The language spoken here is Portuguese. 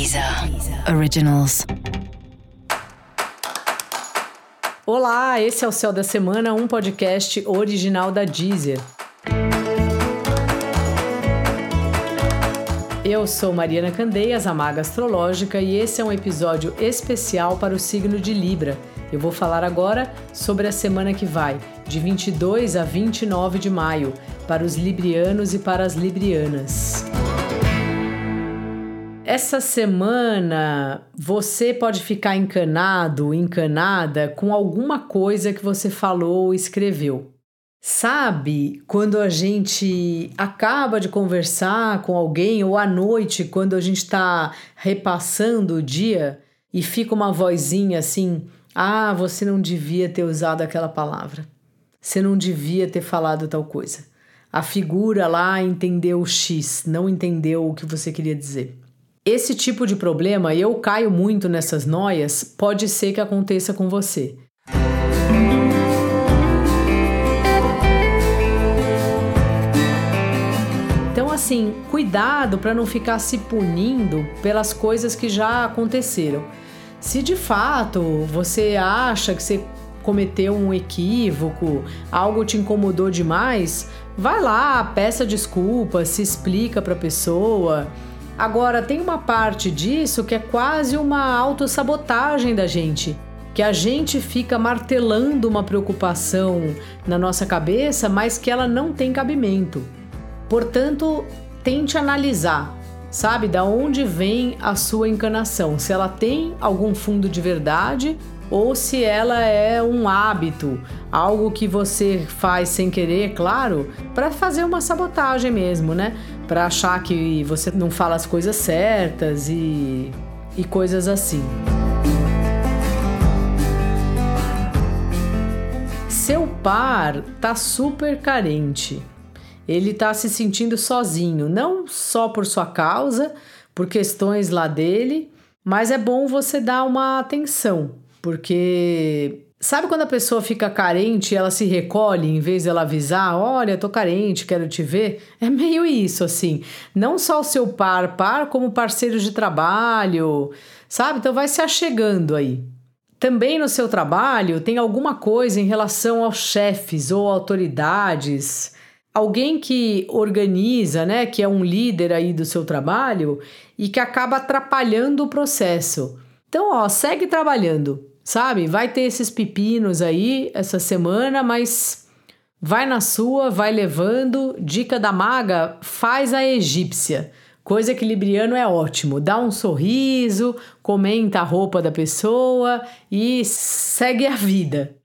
Deezer Originals. Olá, esse é o Céu da Semana, um podcast original da Deezer. Eu sou Mariana Candeias, a Maga Astrológica, e esse é um episódio especial para o signo de Libra. Eu vou falar agora sobre a semana que vai, de 22 a 29 de maio, para os librianos e para as librianas. Essa semana você pode ficar encanado, encanada com alguma coisa que você falou ou escreveu. Sabe quando a gente acaba de conversar com alguém ou à noite, quando a gente está repassando o dia e fica uma vozinha assim: ah, você não devia ter usado aquela palavra, você não devia ter falado tal coisa. A figura lá entendeu o X, não entendeu o que você queria dizer. Esse tipo de problema, eu caio muito nessas noias, pode ser que aconteça com você. Então, assim, cuidado para não ficar se punindo pelas coisas que já aconteceram. Se de fato você acha que você cometeu um equívoco, algo te incomodou demais, vai lá, peça desculpa, se explica para a pessoa Agora, tem uma parte disso que é quase uma autossabotagem da gente, que a gente fica martelando uma preocupação na nossa cabeça, mas que ela não tem cabimento. Portanto, tente analisar, sabe, da onde vem a sua encanação, se ela tem algum fundo de verdade ou se ela é um hábito, algo que você faz sem querer, claro, para fazer uma sabotagem mesmo, né? Para achar que você não fala as coisas certas e, e coisas assim. Seu par tá super carente. Ele tá se sentindo sozinho, não só por sua causa, por questões lá dele, mas é bom você dar uma atenção porque sabe quando a pessoa fica carente e ela se recolhe em vez de ela avisar, olha, tô carente, quero te ver? É meio isso assim. Não só o seu par, par como parceiros de trabalho, sabe? Então vai se achegando aí. Também no seu trabalho tem alguma coisa em relação aos chefes ou autoridades, alguém que organiza, né, que é um líder aí do seu trabalho e que acaba atrapalhando o processo. Então, ó, segue trabalhando sabe? Vai ter esses pepinos aí essa semana, mas vai na sua, vai levando. Dica da maga: faz a egípcia. Coisa que libriano é ótimo. Dá um sorriso, comenta a roupa da pessoa e segue a vida.